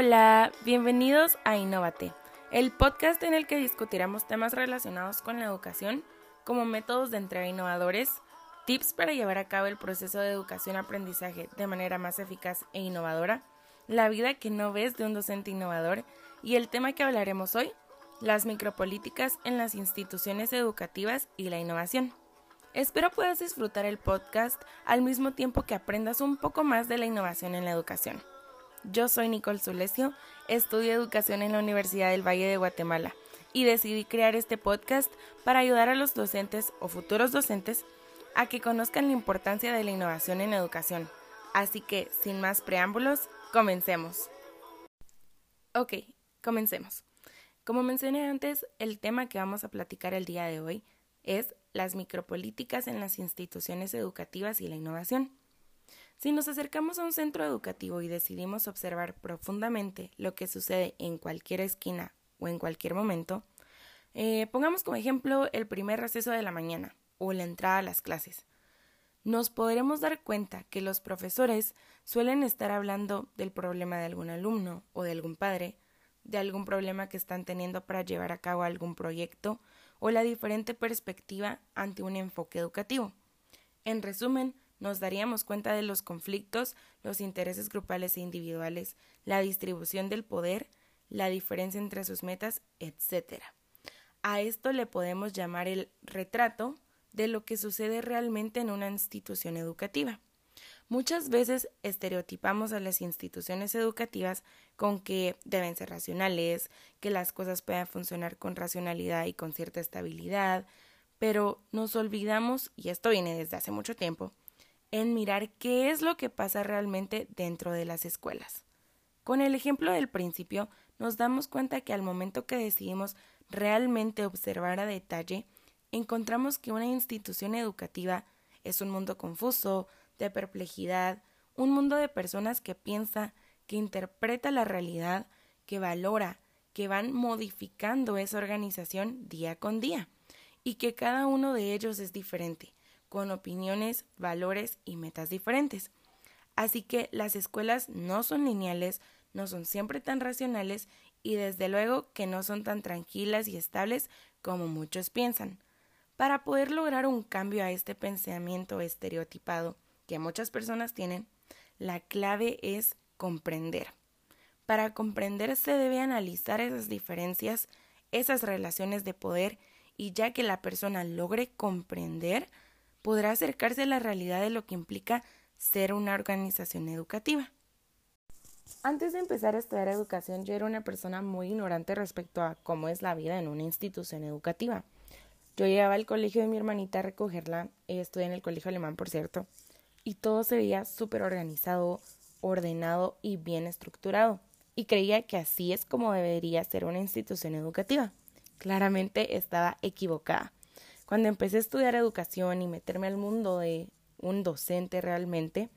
Hola, bienvenidos a Innovate, el podcast en el que discutiremos temas relacionados con la educación, como métodos de entrega innovadores, tips para llevar a cabo el proceso de educación-aprendizaje de manera más eficaz e innovadora, la vida que no ves de un docente innovador y el tema que hablaremos hoy, las micropolíticas en las instituciones educativas y la innovación. Espero puedas disfrutar el podcast al mismo tiempo que aprendas un poco más de la innovación en la educación. Yo soy Nicole Zulesio, estudio educación en la Universidad del Valle de Guatemala y decidí crear este podcast para ayudar a los docentes o futuros docentes a que conozcan la importancia de la innovación en educación. Así que, sin más preámbulos, comencemos. Ok, comencemos. Como mencioné antes, el tema que vamos a platicar el día de hoy es las micropolíticas en las instituciones educativas y la innovación. Si nos acercamos a un centro educativo y decidimos observar profundamente lo que sucede en cualquier esquina o en cualquier momento, eh, pongamos como ejemplo el primer receso de la mañana o la entrada a las clases. Nos podremos dar cuenta que los profesores suelen estar hablando del problema de algún alumno o de algún padre, de algún problema que están teniendo para llevar a cabo algún proyecto o la diferente perspectiva ante un enfoque educativo. En resumen, nos daríamos cuenta de los conflictos, los intereses grupales e individuales, la distribución del poder, la diferencia entre sus metas, etc. A esto le podemos llamar el retrato de lo que sucede realmente en una institución educativa. Muchas veces estereotipamos a las instituciones educativas con que deben ser racionales, que las cosas puedan funcionar con racionalidad y con cierta estabilidad, pero nos olvidamos, y esto viene desde hace mucho tiempo, en mirar qué es lo que pasa realmente dentro de las escuelas. Con el ejemplo del principio, nos damos cuenta que al momento que decidimos realmente observar a detalle, encontramos que una institución educativa es un mundo confuso, de perplejidad, un mundo de personas que piensa, que interpreta la realidad, que valora, que van modificando esa organización día con día, y que cada uno de ellos es diferente, con opiniones, valores y metas diferentes. Así que las escuelas no son lineales, no son siempre tan racionales y desde luego que no son tan tranquilas y estables como muchos piensan. Para poder lograr un cambio a este pensamiento estereotipado que muchas personas tienen, la clave es comprender. Para comprender se debe analizar esas diferencias, esas relaciones de poder y ya que la persona logre comprender, podrá acercarse a la realidad de lo que implica ser una organización educativa. Antes de empezar a estudiar educación, yo era una persona muy ignorante respecto a cómo es la vida en una institución educativa. Yo llegaba al colegio de mi hermanita a recogerla, ella estudia en el colegio alemán, por cierto, y todo se veía súper organizado, ordenado y bien estructurado, y creía que así es como debería ser una institución educativa. Claramente estaba equivocada. Cuando empecé a estudiar educación y meterme al mundo de un docente realmente,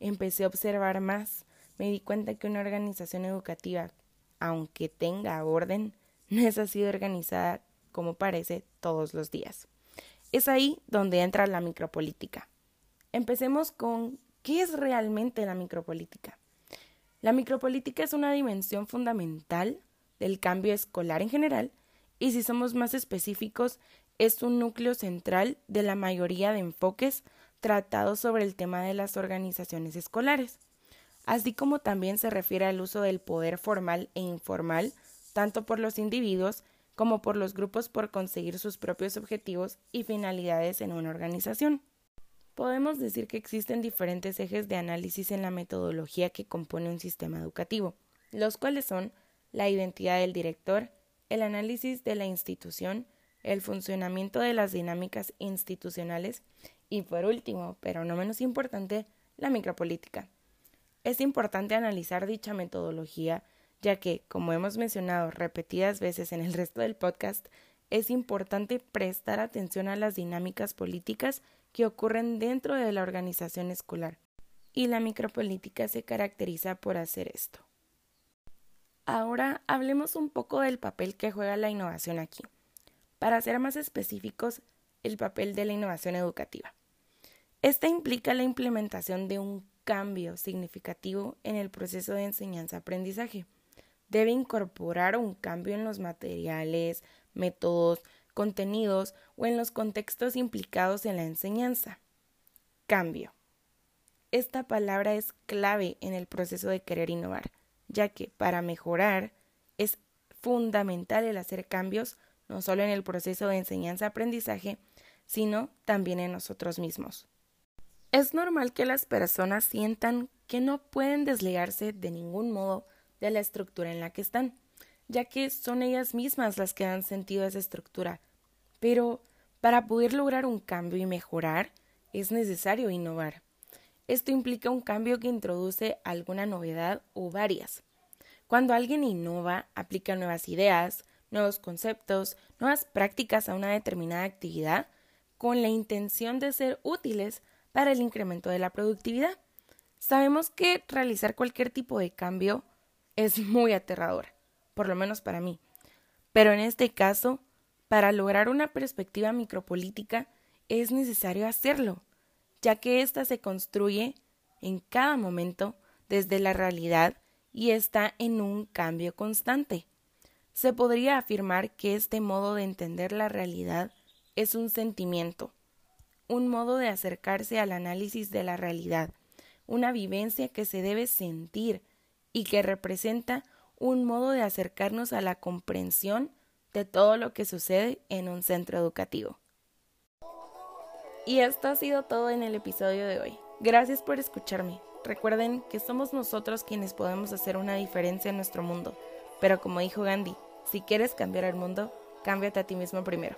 empecé a observar más. Me di cuenta que una organización educativa, aunque tenga orden, no es así organizada como parece todos los días. Es ahí donde entra la micropolítica. Empecemos con ¿qué es realmente la micropolítica? La micropolítica es una dimensión fundamental del cambio escolar en general y si somos más específicos es un núcleo central de la mayoría de enfoques tratados sobre el tema de las organizaciones escolares, así como también se refiere al uso del poder formal e informal, tanto por los individuos como por los grupos por conseguir sus propios objetivos y finalidades en una organización. Podemos decir que existen diferentes ejes de análisis en la metodología que compone un sistema educativo, los cuales son la identidad del director, el análisis de la institución, el funcionamiento de las dinámicas institucionales y por último, pero no menos importante, la micropolítica. Es importante analizar dicha metodología ya que, como hemos mencionado repetidas veces en el resto del podcast, es importante prestar atención a las dinámicas políticas que ocurren dentro de la organización escolar, y la micropolítica se caracteriza por hacer esto. Ahora hablemos un poco del papel que juega la innovación aquí. Para ser más específicos, el papel de la innovación educativa. Esta implica la implementación de un cambio significativo en el proceso de enseñanza-aprendizaje. Debe incorporar un cambio en los materiales, métodos, contenidos o en los contextos implicados en la enseñanza. Cambio. Esta palabra es clave en el proceso de querer innovar, ya que para mejorar es fundamental el hacer cambios no solo en el proceso de enseñanza-aprendizaje, sino también en nosotros mismos. Es normal que las personas sientan que no pueden desligarse de ningún modo de la estructura en la que están, ya que son ellas mismas las que han sentido esa estructura. Pero para poder lograr un cambio y mejorar, es necesario innovar. Esto implica un cambio que introduce alguna novedad o varias. Cuando alguien innova, aplica nuevas ideas, nuevos conceptos, nuevas prácticas a una determinada actividad, con la intención de ser útiles para el incremento de la productividad. Sabemos que realizar cualquier tipo de cambio es muy aterrador, por lo menos para mí. Pero en este caso, para lograr una perspectiva micropolítica es necesario hacerlo, ya que ésta se construye en cada momento desde la realidad y está en un cambio constante. Se podría afirmar que este modo de entender la realidad es un sentimiento, un modo de acercarse al análisis de la realidad, una vivencia que se debe sentir y que representa un modo de acercarnos a la comprensión de todo lo que sucede en un centro educativo. Y esto ha sido todo en el episodio de hoy. Gracias por escucharme. Recuerden que somos nosotros quienes podemos hacer una diferencia en nuestro mundo. Pero como dijo Gandhi, si quieres cambiar el mundo, cámbiate a ti mismo primero.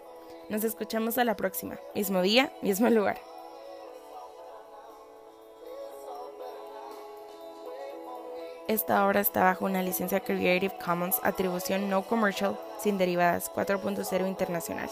Nos escuchamos a la próxima. Mismo día, mismo lugar. Esta obra está bajo una licencia Creative Commons Atribución No Commercial sin derivadas 4.0 internacional.